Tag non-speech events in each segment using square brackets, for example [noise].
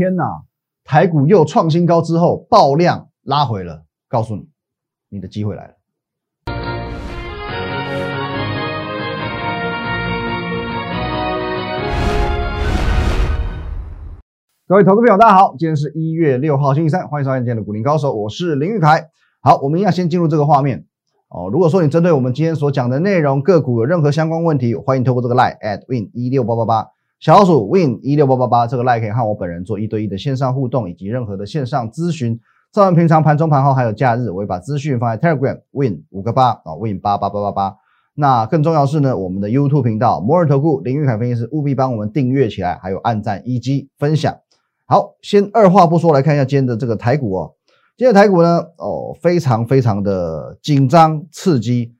天哪，台股又创新高之后爆量拉回了，告诉你，你的机会来了。各位投资朋友，大家好，今天是一月六号星期三，欢迎收看今天的股林高手，我是林玉凯。好，我们一样先进入这个画面哦。如果说你针对我们今天所讲的内容个股有任何相关问题，欢迎透过这个 line at win 一六八八八小老鼠 win 一六八八八这个 line 可以和我本人做一对一的线上互动，以及任何的线上咨询。在我们平常盘中盘后还有假日，我会把资讯放在 Telegram win 五个八啊 win 八八八八八。那更重要是呢，我们的 YouTube 频道摩尔投顾林玉凯分析师务必帮我们订阅起来，还有按赞以及分享。好，先二话不说来看一下今天的这个台股哦。今天的台股呢，哦，非常非常的紧张刺激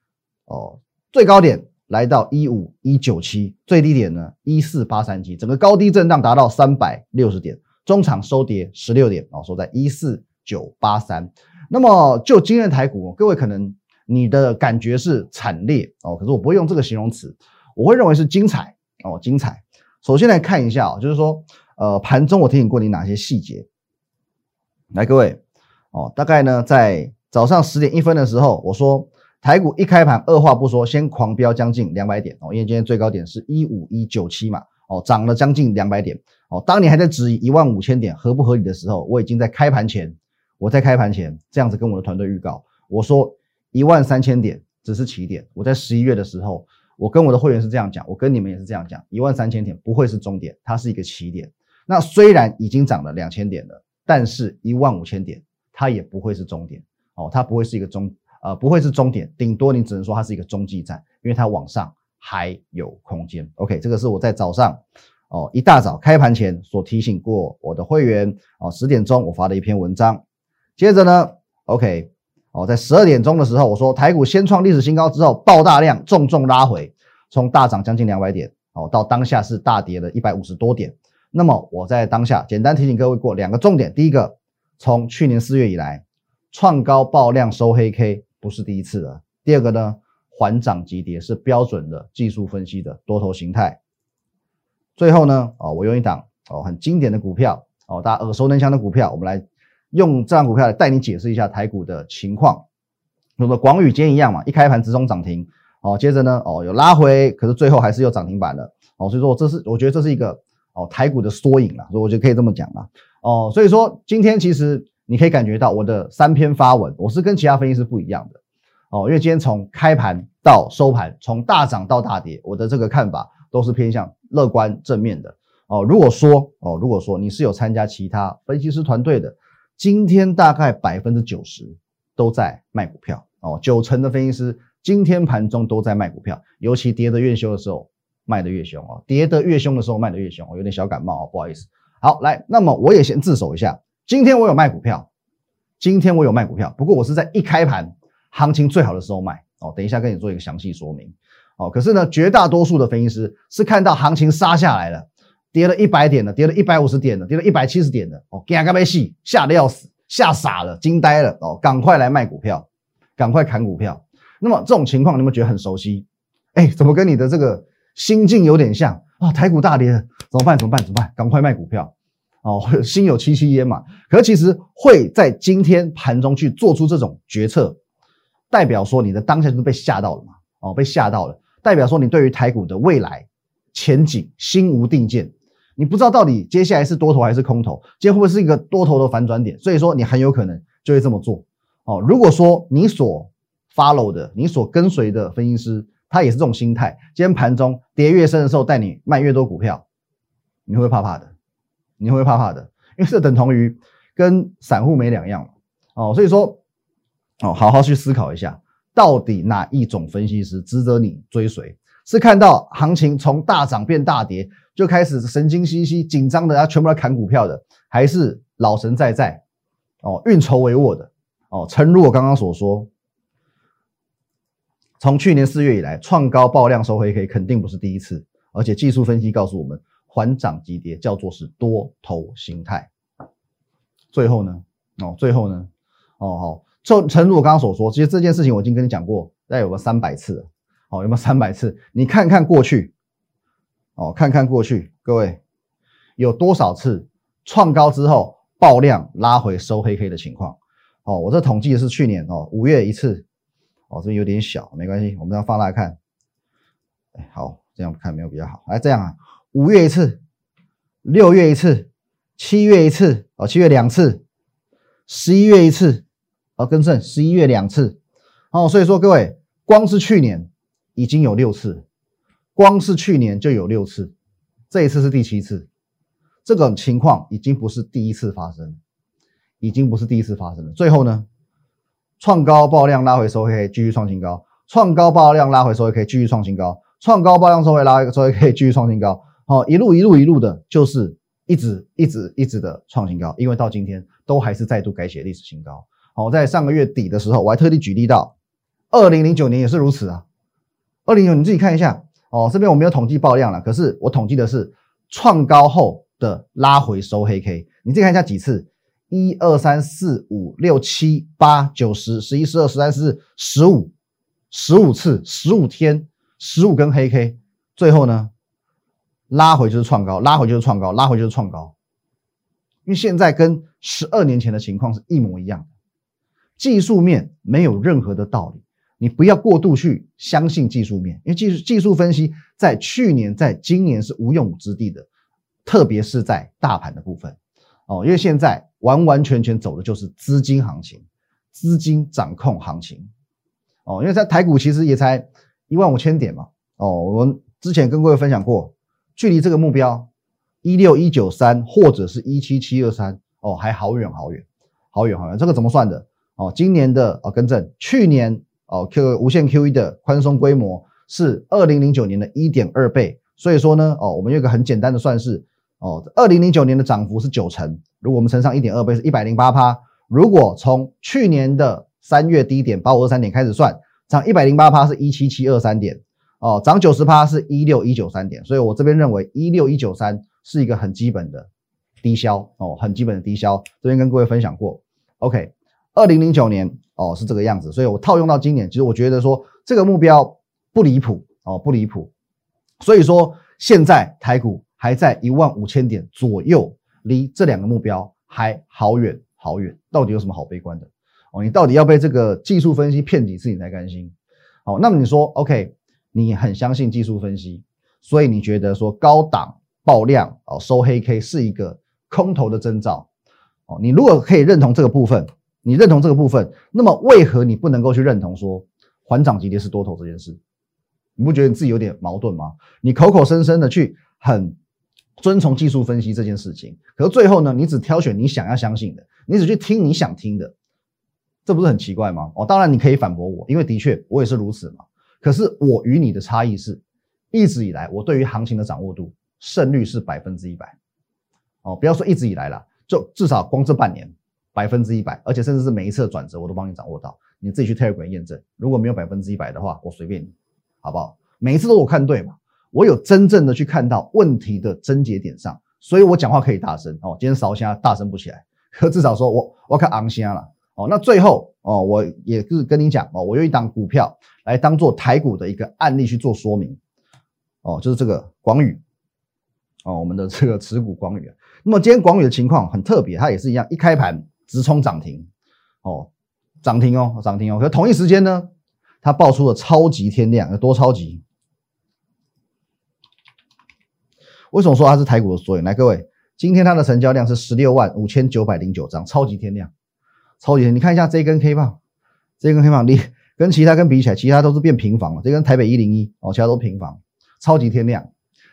哦，最高点来到一五一九七，最低点呢一四八三七，整个高低震荡达到三百六十点，中场收跌十六点哦，收在一四九八三。那么就今日台股，各位可能你的感觉是惨烈哦，可是我不会用这个形容词，我会认为是精彩哦，精彩。首先来看一下哦，就是说。呃，盘中我提醒过你哪些细节？来，各位哦，大概呢在早上十点一分的时候，我说台股一开盘，二话不说，先狂飙将近两百点哦，因为今天最高点是一五一九七嘛，哦，涨了将近两百点哦。当你还在质疑一万五千点合不合理的时候，我已经在开盘前，我在开盘前这样子跟我的团队预告，我说一万三千点只是起点。我在十一月的时候，我跟我的会员是这样讲，我跟你们也是这样讲，一万三千点不会是终点，它是一个起点。那虽然已经涨了两千点了，但是一万五千点它也不会是终点哦，它不会是一个终呃不会是终点，顶多你只能说它是一个中继站，因为它往上还有空间。OK，这个是我在早上哦一大早开盘前所提醒过我的会员哦，十点钟我发的一篇文章。接着呢，OK 哦，在十二点钟的时候我说台股先创历史新高之后爆大量重重拉回，从大涨将近两百点哦，到当下是大跌了一百五十多点。那么我在当下简单提醒各位过两个重点，第一个，从去年四月以来创高爆量收黑 K 不是第一次了。第二个呢，缓涨急跌是标准的技术分析的多头形态。最后呢，哦，我用一档哦很经典的股票哦，大家耳熟能详的股票，我们来用这张股票来带你解释一下台股的情况。那么广宇今天一样嘛，一开盘直冲涨停哦，接着呢哦有拉回，可是最后还是有涨停板的哦，所以说这是我觉得这是一个。哦，台股的缩影了，所以我觉得可以这么讲了。哦，所以说今天其实你可以感觉到我的三篇发文，我是跟其他分析师不一样的。哦，因为今天从开盘到收盘，从大涨到大跌，我的这个看法都是偏向乐观正面的。哦，如果说哦，如果说你是有参加其他分析师团队的，今天大概百分之九十都在卖股票。哦，九成的分析师今天盘中都在卖股票，尤其跌得越凶的时候。卖得越凶哦，跌得越凶的时候卖得越凶哦，有点小感冒哦，不好意思。好，来，那么我也先自首一下，今天我有卖股票，今天我有卖股票，不过我是在一开盘行情最好的时候卖哦。等一下跟你做一个详细说明哦。可是呢，绝大多数的分析师是看到行情杀下来了，跌了一百点的，跌了一百五十点的，跌了一百七十点的哦，嘎嘎被戏吓得要死，吓傻了，惊呆了哦，赶快来卖股票，赶快砍股票。那么这种情况，你们觉得很熟悉？哎，怎么跟你的这个？心境有点像啊，台股大跌怎么办？怎么办？怎么办？赶快卖股票哦，[laughs] 心有戚戚焉嘛。可是其实会在今天盘中去做出这种决策，代表说你的当下就是被吓到了嘛？哦，被吓到了，代表说你对于台股的未来前景心无定见，你不知道到底接下来是多头还是空头，今天会不会是一个多头的反转点？所以说你很有可能就会这么做哦。如果说你所 follow 的、你所跟随的分析师。他也是这种心态，今天盘中跌越深的时候，带你卖越多股票，你会怕怕的，你会怕怕的，因为这等同于跟散户没两样哦。所以说，哦，好好去思考一下，到底哪一种分析师值得你追随？是看到行情从大涨变大跌就开始神经兮兮、紧张的，要全部来砍股票的，还是老神在在，哦，运筹帷幄的，哦，诚如我刚刚所说。从去年四月以来，创高爆量收黑 K 肯定不是第一次，而且技术分析告诉我们，缓涨急跌叫做是多头形态。最后呢，哦，最后呢，哦好，就诚如我刚刚所说，其实这件事情我已经跟你讲过，大概有个三百次了，哦，有没有三百次？你看看过去，哦，看看过去，各位有多少次创高之后爆量拉回收黑黑的情况。哦，我这统计的是去年哦五月一次，哦这有点小，没关系，我们要放大看。哎，好，这样看没有比较好。来这样啊，五月一次，六月一次，七月一次，哦七月两次，十一月一次，哦更正，十一月两次。哦，所以说各位，光是去年已经有六次，光是去年就有六次，这一次是第七次，这种情况已经不是第一次发生。已经不是第一次发生了。最后呢，创高爆量拉回收黑，继续创新高；创高爆量拉回收黑，可以继续创新高；创高爆量收回拉回收黑，可以继续创新高。好，一路一路一路的，就是一直一直一直的创新高，因为到今天都还是再度改写历史新高。好，在上个月底的时候，我还特地举例到，二零零九年也是如此啊。二零九你自己看一下哦，这边我没有统计爆量了，可是我统计的是创高后的拉回收黑 K，你自己看一下几次。一二三四五六七八九十十一十二十三十四十五十五次十五天十五根黑 K，最后呢拉回就是创高，拉回就是创高，拉回就是创高。因为现在跟十二年前的情况是一模一样的，技术面没有任何的道理，你不要过度去相信技术面，因为技术技术分析在去年在今年是无用武之地的，特别是在大盘的部分。哦，因为现在完完全全走的就是资金行情，资金掌控行情。哦，因为在台股其实也才一万五千点嘛。哦，我们之前跟各位分享过，距离这个目标一六一九三或者是一七七二三，哦，还好远好远，好远好远。这个怎么算的？哦，今年的哦更正，去年哦 Q 无限 QE 的宽松规模是二零零九年的一点二倍，所以说呢，哦，我们有个很简单的算式。哦，二零零九年的涨幅是九成，如果我们乘上一点二倍是一百零八趴。如果从去年的三月低点八五二三点开始算，涨一百零八趴是一七七二三点，哦，涨九十趴是一六一九三点。所以我这边认为一六一九三是一个很基本的低消哦，很基本的低消。这边跟各位分享过。OK，二零零九年哦是这个样子，所以我套用到今年，其实我觉得说这个目标不离谱哦，不离谱。所以说现在台股。还在一万五千点左右，离这两个目标还好远好远。到底有什么好悲观的？哦，你到底要被这个技术分析骗几次你才甘心？哦，那么你说，OK，你很相信技术分析，所以你觉得说高档爆量哦收黑 K 是一个空头的征兆？哦，你如果可以认同这个部分，你认同这个部分，那么为何你不能够去认同说缓涨急跌是多头这件事？你不觉得你自己有点矛盾吗？你口口声声的去很。遵从技术分析这件事情，可是最后呢，你只挑选你想要相信的，你只去听你想听的，这不是很奇怪吗？哦，当然你可以反驳我，因为的确我也是如此嘛。可是我与你的差异是，一直以来我对于行情的掌握度胜率是百分之一百。哦，不要说一直以来了，就至少光这半年百分之一百，而且甚至是每一次转折我都帮你掌握到，你自己去 Telegram 验证。如果没有百分之一百的话，我随便你，好不好？每一次都我看对嘛。我有真正的去看到问题的症结点上，所以我讲话可以大声哦。今天烧虾大声不起来，可至少说我我看昂虾了哦。那最后哦，我也是跟你讲哦，我用一档股票来当做台股的一个案例去做说明哦，就是这个广宇哦，我们的这个持股广宇。那么今天广宇的情况很特别，它也是一样，一开盘直冲涨停哦，涨停哦，涨停哦。可同一时间呢，它爆出了超级天量，有多超级？为什么说它是台股的缩影？来，各位，今天它的成交量是十六万五千九百零九张，超级天量，超级天！你看一下这根 K 棒，这根 K 棒，你跟其他跟比起来，其他都是变平房了。这根台北一零一哦，其他都平房，超级天量。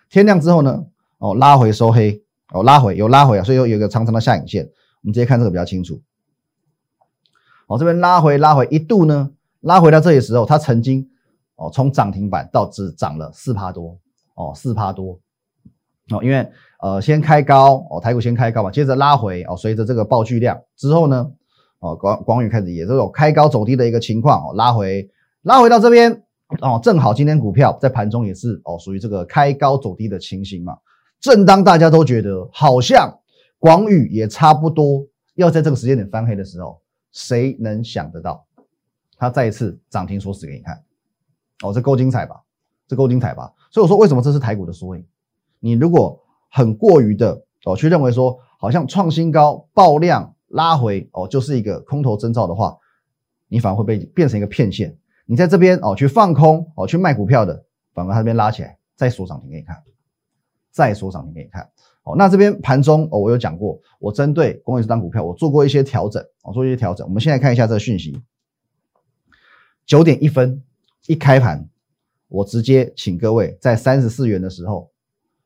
天量之后呢，哦，拉回收黑，哦，拉回有拉回啊，所以有有一个长长的下影线。我们直接看这个比较清楚。哦，这边拉回拉回一度呢，拉回到这里时候，它曾经哦从涨停板到只涨了四趴多，哦，四趴多。哦，因为呃先开高哦，台股先开高嘛，接着拉回哦，随着这个爆巨量之后呢，哦广广宇开始也这种开高走低的一个情况哦，拉回拉回到这边哦，正好今天股票在盘中也是哦属于这个开高走低的情形嘛。正当大家都觉得好像广宇也差不多要在这个时间点翻黑的时候，谁能想得到它再一次涨停锁死给你看？哦，这够精彩吧？这够精彩吧？所以我说为什么这是台股的缩影？你如果很过于的哦，去认为说好像创新高、爆量、拉回哦，就是一个空头征兆的话，你反而会被变成一个骗线。你在这边哦去放空哦去卖股票的，反而它这边拉起来再锁涨停给你看，再锁涨停给你看。哦，那这边盘中哦，我有讲过，我针对工业这张股票，我做过一些调整，我做一些调整。我们现在看一下这个讯息，九点一分一开盘，我直接请各位在三十四元的时候，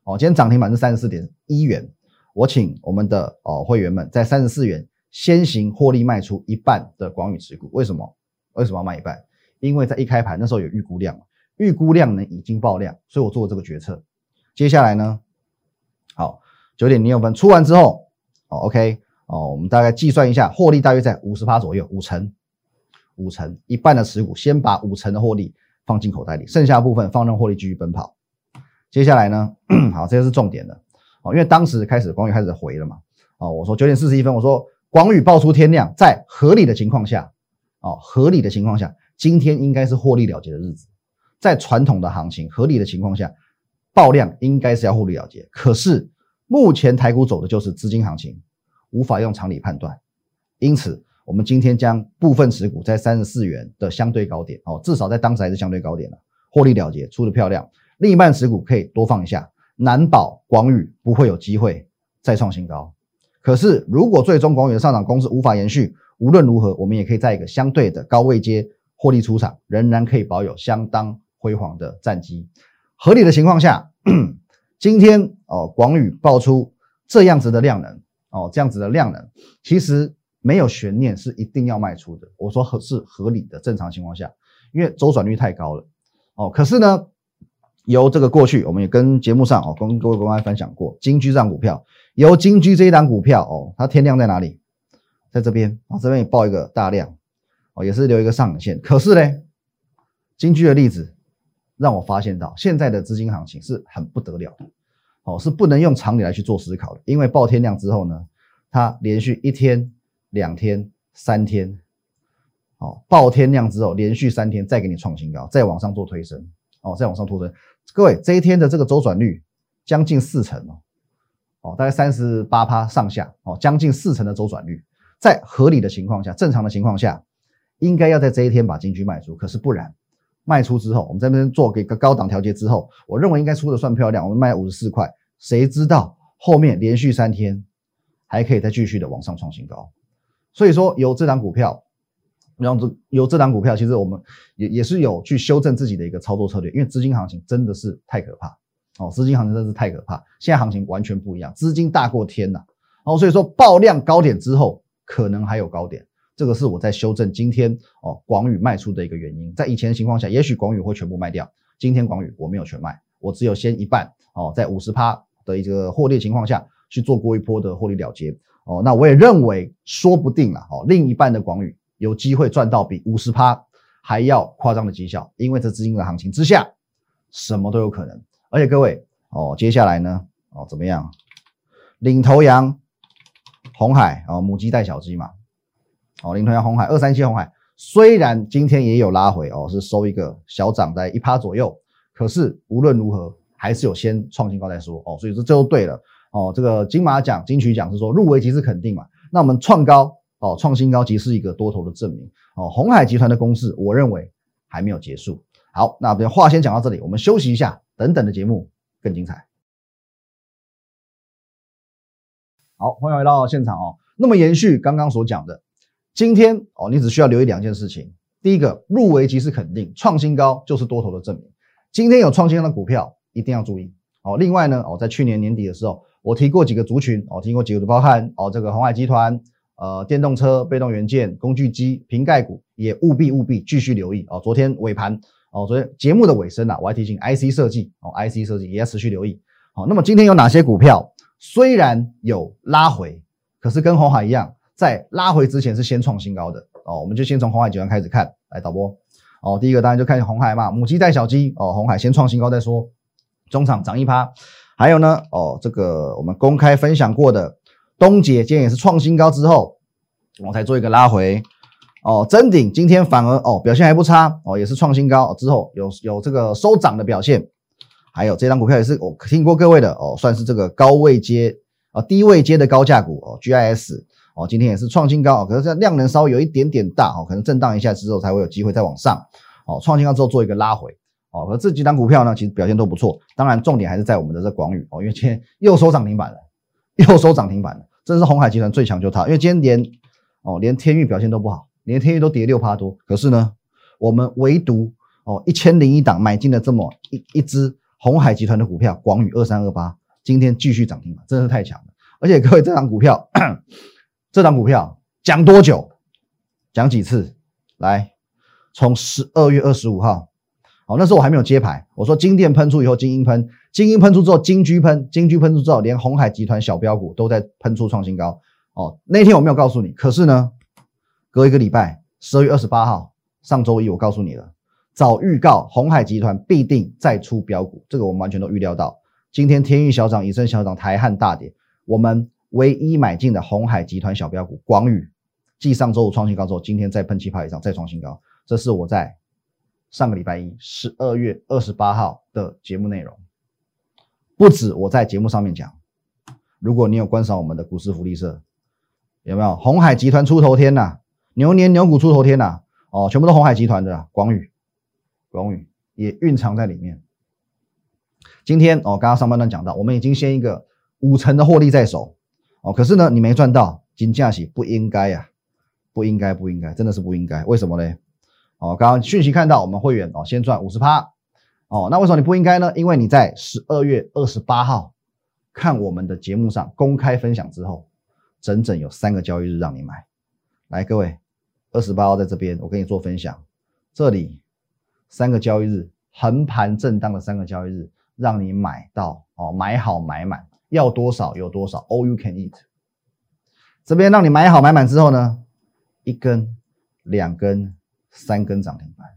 哦，今天涨停板是三十四点一元，我请我们的哦会员们在三十四元先行获利卖出一半的广宇持股。为什么？为什么要卖一半？因为在一开盘那时候有预估量，预估量呢已经爆量，所以我做了这个决策。接下来呢，好。九点零六分出完之后，哦，OK，哦，我们大概计算一下，获利大约在五十趴左右，五成，五成，一半的持股，先把五成的获利放进口袋里，剩下部分放任获利继续奔跑。接下来呢，[clears throat] 好，这个是重点的，哦，因为当时开始广宇开始回了嘛，哦，我说九点四十一分，我说广宇爆出天量，在合理的情况下，哦，合理的情况下，今天应该是获利了结的日子，在传统的行情合理的情况下，爆量应该是要获利了结，可是。目前台股走的就是资金行情，无法用常理判断，因此我们今天将部分持股在三十四元的相对高点哦，至少在当时还是相对高点了，获利了结出的漂亮。另一半持股可以多放一下，难保广宇不会有机会再创新高。可是如果最终广宇的上涨攻势无法延续，无论如何我们也可以在一个相对的高位阶获利出场，仍然可以保有相当辉煌的战绩。合理的情况下。[clears throat] 今天哦，广宇爆出这样子的量能哦，这样子的量能，其实没有悬念，是一定要卖出的。我说合是合理的，正常情况下，因为周转率太高了哦。可是呢，由这个过去，我们也跟节目上哦，跟各位公开分享过，金居这张股票，由金居这一档股票哦，它天量在哪里？在这边啊，这边也报一个大量哦，也是留一个上影线。可是呢，金居的例子。让我发现到现在的资金行情是很不得了的，哦，是不能用常理来去做思考的。因为爆天量之后呢，它连续一天、两天、三天，哦，爆天量之后连续三天再给你创新高，再往上做推升，哦，再往上拖升。各位这一天的这个周转率将近四成哦，哦，大概三十八趴上下，哦，将近四成的周转率，在合理的情况下、正常的情况下，应该要在这一天把金居卖出，可是不然。卖出之后，我们这边做一个高档调节之后，我认为应该出的算漂亮。我们卖五十四块，谁知道后面连续三天还可以再继续的往上创新高。所以说，有这档股票，然后有这档股票，其实我们也也是有去修正自己的一个操作策略，因为资金行情真的是太可怕哦，资金行情真是太可怕。现在行情完全不一样，资金大过天呐。哦，所以说爆量高点之后，可能还有高点。这个是我在修正今天哦广宇卖出的一个原因，在以前的情况下，也许广宇会全部卖掉，今天广宇我没有全卖，我只有先一半哦，在五十趴的一个获利情况下去做过一波的获利了结哦，那我也认为说不定了哦，另一半的广宇有机会赚到比五十趴还要夸张的绩效，因为这资金的行情之下，什么都有可能，而且各位哦，接下来呢哦怎么样，领头羊红海哦母鸡带小鸡嘛。哦，领头羊红海二三七红海虽然今天也有拉回哦，是收一个小涨在一趴左右，可是无论如何还是有先创新高再说哦，所以说这就对了哦。这个金马奖、金曲奖是说入围即是肯定嘛，那我们创高哦，创新高即是一个多头的证明哦。红海集团的攻势，我认为还没有结束。好，那边话先讲到这里，我们休息一下，等等的节目更精彩。好，欢迎回到现场哦。那么延续刚刚所讲的。今天哦，你只需要留意两件事情。第一个，入围即是肯定，创新高就是多头的证明。今天有创新高的股票，一定要注意哦。另外呢，哦，在去年年底的时候，我提过几个族群，哦，提过几个包含哦，这个红海集团，呃，电动车、被动元件、工具机、瓶盖股，也务必务必继续留意哦。昨天尾盘哦，昨天节目的尾声啊，我还提醒 IC 设计哦，IC 设计也要持续留意。好，那么今天有哪些股票虽然有拉回，可是跟红海一样？在拉回之前是先创新高的哦，我们就先从红海集团开始看，来导播哦，第一个当然就看红海嘛，母鸡带小鸡哦，红海先创新高再说，中场涨一趴，还有呢哦，这个我们公开分享过的东杰今天也是创新高之后，我才做一个拉回哦，真顶今天反而哦表现还不差哦，也是创新高之后有有这个收涨的表现，还有这张股票也是我听过各位的哦，算是这个高位接啊，低位接的高价股哦，GIS 哦，今天也是创新高，可是这量能稍微有一点点大哦，可能震荡一下之后才会有机会再往上哦，创新高之后做一个拉回哦，而这几档股票呢，其实表现都不错，当然重点还是在我们的这广宇哦，因为今天又收涨停板了，又收涨停板了，这是红海集团最强就它，因为今天连哦连天域表现都不好，连天域都跌六趴多，可是呢，我们唯独哦一千零一档买进了这么一一只红海集团的股票，广宇二三二八。今天继续涨停板，真的是太强了！而且各位，这档股票，[coughs] 这档股票讲多久？讲几次？来，从十二月二十五号，好，那时候我还没有接牌。我说金店喷出以后，金鹰喷，金鹰喷出之后，金居喷，金居喷出之后，连红海集团小标股都在喷出创新高。哦，那天我没有告诉你，可是呢，隔一个礼拜，十二月二十八号，上周一我告诉你了，早预告红海集团必定再出标股，这个我们完全都预料到。今天天域小涨，以升小涨，台汉大跌。我们唯一买进的红海集团小标股广宇，继上周五创新高之后，今天再喷气泡以上，再创新高。这是我在上个礼拜一，十二月二十八号的节目内容。不止我在节目上面讲，如果你有观赏我们的股市福利社，有没有红海集团出头天呐？牛年牛股出头天呐？哦，全部都红海集团的广宇，广宇也蕴藏在里面。今天哦，刚刚上半段讲到，我们已经先一个五成的获利在手哦，可是呢，你没赚到，金价喜不应该呀，不应该，不应该，真的是不应该，为什么呢？哦，刚刚讯息看到我们会员哦，先赚五十趴哦，那为什么你不应该呢？因为你在十二月二十八号看我们的节目上公开分享之后，整整有三个交易日让你买，来各位，二十八号在这边我跟你做分享，这里三个交易日横盘震荡的三个交易日。让你买到哦，买好买满，要多少有多少，all you can eat。这边让你买好买满之后呢，一根、两根、三根涨停板，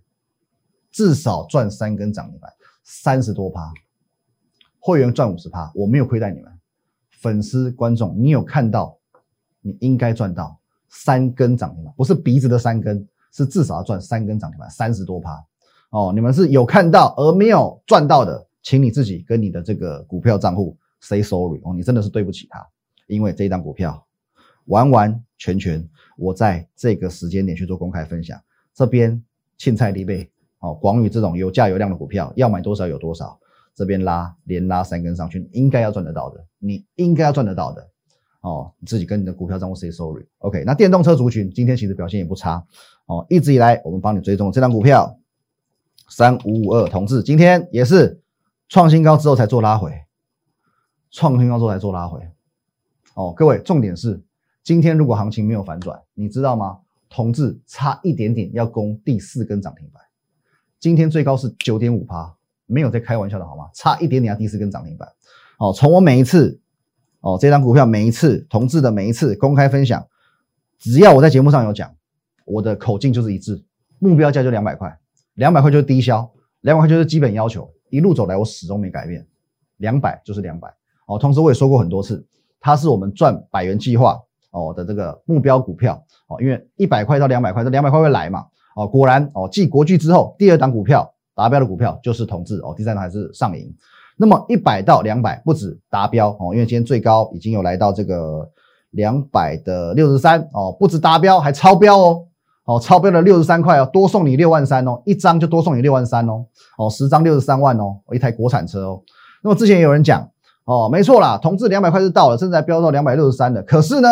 至少赚三根涨停板，三十多趴，会员赚五十趴，我没有亏待你们，粉丝观众，你有看到，你应该赚到三根涨停板，不是鼻子的三根，是至少要赚三根涨停板，三十多趴哦，你们是有看到而没有赚到的。请你自己跟你的这个股票账户 say sorry 哦，你真的是对不起他，因为这一张股票完完全全我在这个时间点去做公开分享，这边青菜利贝哦，广宇这种有价有量的股票要买多少有多少，这边拉连拉三根上去，应该要赚得到的，你应该要赚得到的哦，你自己跟你的股票账户 say sorry，OK，那电动车族群今天其实表现也不差哦，一直以来我们帮你追踪这张股票三五五二同志，今天也是。创新高之后才做拉回，创新高之后才做拉回。哦，各位，重点是今天如果行情没有反转，你知道吗？同志差一点点要攻第四根涨停板，今天最高是九点五趴，没有在开玩笑的好吗？差一点点要第四根涨停板。哦，从我每一次哦这张股票每一次同志的每一次公开分享，只要我在节目上有讲，我的口径就是一致，目标价就两百块，两百块就是低消，两百块就是基本要求。一路走来，我始终没改变，两百就是两百哦。同时我也说过很多次，它是我们赚百元计划哦的这个目标股票哦。因为一百块到两百块，这两百块会来嘛？哦，果然哦，继国巨之后，第二档股票达标的股票就是同志哦，第三档还是上银。那么一百到两百不止达标哦，因为今天最高已经有来到这个两百的六十三哦，不止达标还超标哦。哦，超标了六十三块哦，多送你六万三哦，一张就多送你六万三哦，哦，十张六十三万哦，一台国产车哦。那么之前也有人讲，哦，没错啦，同志两百块是到了，甚至还飙到两百六十三的。可是呢，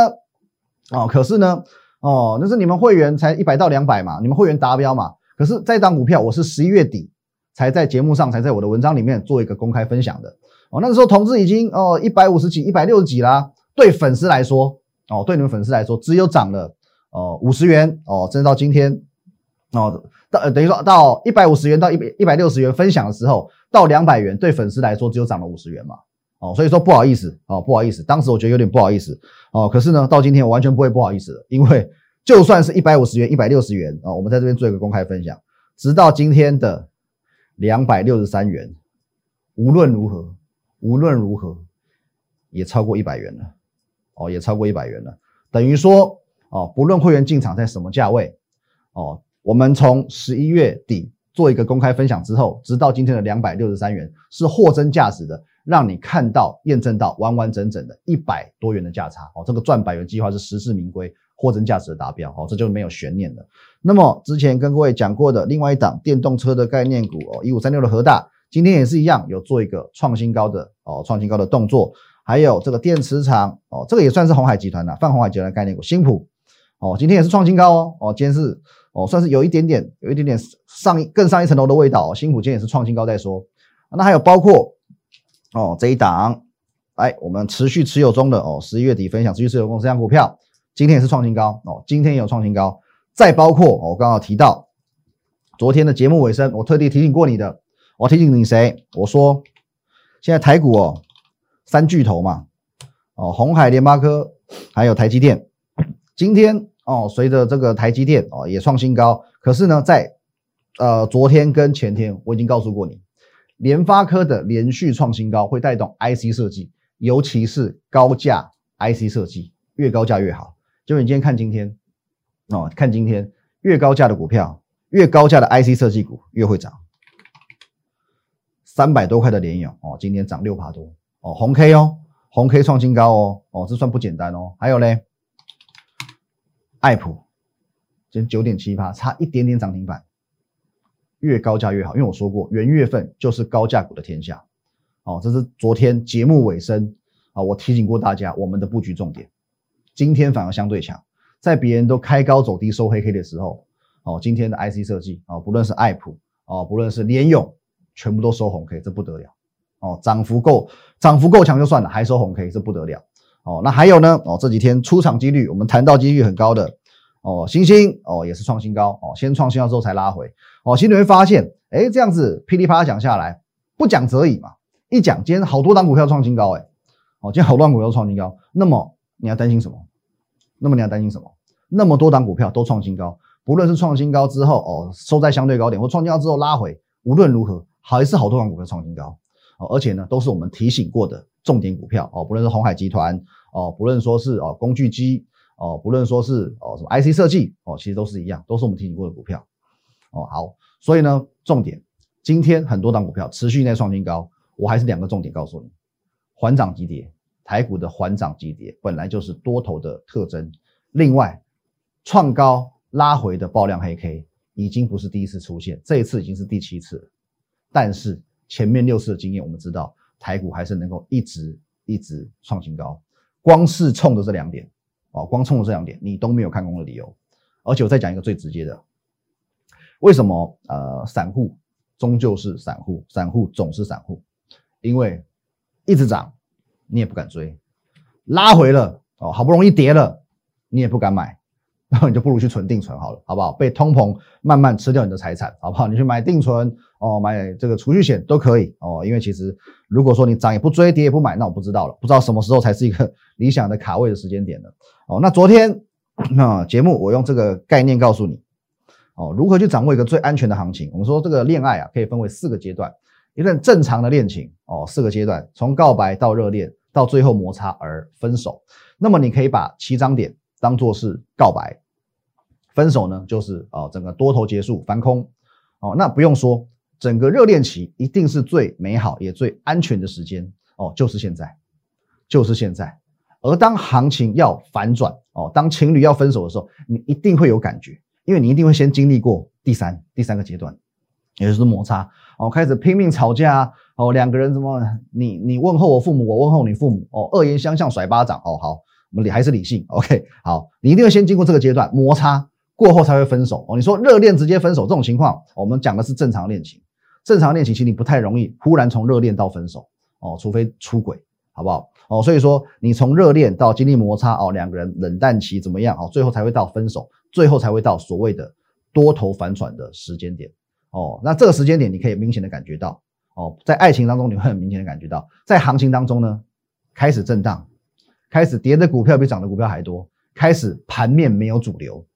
哦，可是呢，哦，那是你们会员才一百到两百嘛，你们会员达标嘛。可是这张股票我是十一月底才在节目上，才在我的文章里面做一个公开分享的。哦，那个时候同志已经哦一百五十几、一百六十几啦。对粉丝来说，哦，对你们粉丝来说，只有涨了。哦，五十元哦，真到今天哦，到等于说到一百五十元到一百一百六十元分享的时候，到两百元对粉丝来说只有涨了五十元嘛，哦，所以说不好意思哦，不好意思，当时我觉得有点不好意思哦，可是呢，到今天我完全不会不好意思，因为就算是一百五十元、一百六十元啊，我们在这边做一个公开分享，直到今天的两百六十三元，无论如何，无论如何也超过一百元了，哦，也超过一百元了，等于说。哦，不论会员进场在什么价位，哦，我们从十一月底做一个公开分享之后，直到今天的两百六十三元，是货真价实的，让你看到、验证到完完整整的一百多元的价差哦。这个赚百元计划是实至名归，货真价实的达标哦，这就没有悬念了。那么之前跟各位讲过的另外一档电动车的概念股哦，一五三六的和大，今天也是一样有做一个创新高的哦，创新高的动作。还有这个电池厂哦，这个也算是红海集团的，泛红海集团概念股，新普哦，今天也是创新高哦，哦，今天是哦，算是有一点点，有一点点上更上一层楼的味道哦。新普今天也是创新高再说，那还有包括哦这一档，来我们持续持有中的哦，十一月底分享持续持有公司这股票，今天也是创新高哦，今天也有创新高，再包括我刚刚提到昨天的节目尾声，我特地提醒过你的，我提醒你谁？我说现在台股哦。三巨头嘛，哦，红海、联发科，还有台积电。今天哦，随着这个台积电哦也创新高，可是呢，在呃昨天跟前天，我已经告诉过你，联发科的连续创新高会带动 IC 设计，尤其是高价 IC 设计，越高价越好。就你今天看今天哦，看今天越高价的股票，越高价的 IC 设计股越会涨。三百多块的联咏哦，今天涨六趴多。哦，红 K 哦，红 K 创新高哦，哦，这算不简单哦。还有嘞，爱普今天九点七八，差一点点涨停板。越高价越好，因为我说过，元月份就是高价股的天下。哦，这是昨天节目尾声啊，我提醒过大家我们的布局重点。今天反而相对强，在别人都开高走低收黑 K 的时候，哦，今天的 IC 设计啊，不论是爱普哦，不论是联咏，全部都收红 K，这不得了。哦，涨幅够，涨幅够强就算了，还收红 K，这不得了。哦，那还有呢？哦，这几天出场几率，我们谈到几率很高的哦，星星哦也是创新高哦，先创新高之后才拉回哦。其实你会发现，哎，这样子噼里啪啦讲下来，不讲则已嘛，一讲今天好多档股票创新高，哎，哦，今天好多档股票创新高，那么你要担心什么？那么你要担心什么？那么多档股票都创新高，不论是创新高之后哦收在相对高点，或创新高之后拉回，无论如何还是好多档股票创新高哦。而且呢，都是我们提醒过的重点股票哦，不论是红海集团哦，不论说是哦工具机哦，不论说是哦什么 IC 设计哦，其实都是一样，都是我们提醒过的股票哦。好，所以呢，重点今天很多档股票持续在创新高，我还是两个重点告诉你：缓涨急跌，台股的缓涨急跌本来就是多头的特征。另外，创高拉回的爆量黑 K 已经不是第一次出现，这一次已经是第七次了，但是。前面六次的经验，我们知道台股还是能够一直一直创新高。光是冲着这两点，哦，光冲着这两点，你都没有看空的理由。而且我再讲一个最直接的，为什么呃散户终究是散户，散户总是散户？因为一直涨，你也不敢追；拉回了，哦，好不容易跌了，你也不敢买。[laughs] 然后你就不如去存定存好了，好不好？被通膨慢慢吃掉你的财产，好不好？你去买定存哦，买这个储蓄险都可以哦。因为其实如果说你涨也不追，跌也不买，那我不知道了，不知道什么时候才是一个理想的卡位的时间点了。哦，那昨天那 [clears throat] 节目我用这个概念告诉你哦，如何去掌握一个最安全的行情。我们说这个恋爱啊，可以分为四个阶段，一段正常的恋情哦，四个阶段，从告白到热恋，到最后摩擦而分手。那么你可以把七张点当做是告白。分手呢，就是啊，整个多头结束翻空，哦，那不用说，整个热恋期一定是最美好也最安全的时间哦，就是现在，就是现在。而当行情要反转哦，当情侣要分手的时候，你一定会有感觉，因为你一定会先经历过第三第三个阶段，也就是摩擦哦，开始拼命吵架哦，两个人怎么你你问候我父母，我问候你父母哦，恶言相向甩巴掌哦，好，我们理还是理性，OK，好，你一定要先经过这个阶段摩擦。过后才会分手哦。你说热恋直接分手这种情况，我们讲的是正常恋情。正常恋情其实你不太容易忽然从热恋到分手哦，除非出轨，好不好？哦，所以说你从热恋到经历摩擦哦，两个人冷淡期怎么样哦，最后才会到分手，最后才会到所谓的多头反转的时间点哦。那这个时间点你可以明显的感觉到哦，在爱情当中你会很明显的感觉到，在行情当中呢开始震荡，开始跌的股票比涨的股票还多，开始盘面没有主流。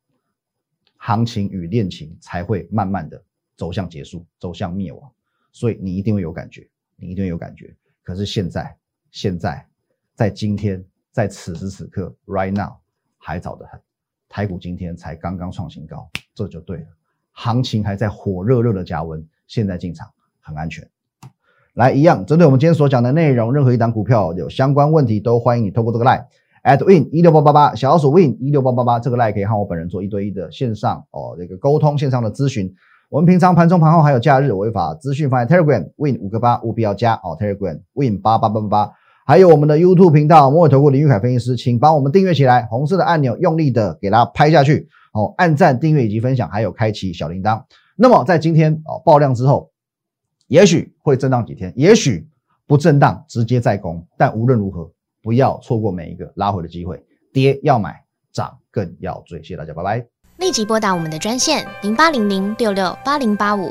行情与恋情才会慢慢的走向结束，走向灭亡，所以你一定会有感觉，你一定会有感觉。可是现在，现在，在今天，在此时此刻，right now，还早得很。台股今天才刚刚创新高，这就对了。行情还在火热热的加温，现在进场很安全。来，一样针对我们今天所讲的内容，任何一档股票有相关问题，都欢迎你透过这个 line at win 一六八八八小老鼠 win 一六八八八这个 line 可以和我本人做一对一的线上哦这个沟通，线上的咨询。我们平常盘中盘后还有假日违法资讯放在 Telegram win 五个八务必要加哦 Telegram win 八八八八八，还有我们的 YouTube 频道摩尔投顾林玉凯分析师，请帮我们订阅起来，红色的按钮用力的给它拍下去哦，按赞、订阅以及分享，还有开启小铃铛。那么在今天哦爆量之后。也许会震荡几天，也许不震荡，直接再攻。但无论如何，不要错过每一个拉回的机会。跌要买，涨更要追。谢谢大家，拜拜。立即拨打我们的专线零八零零六六八零八五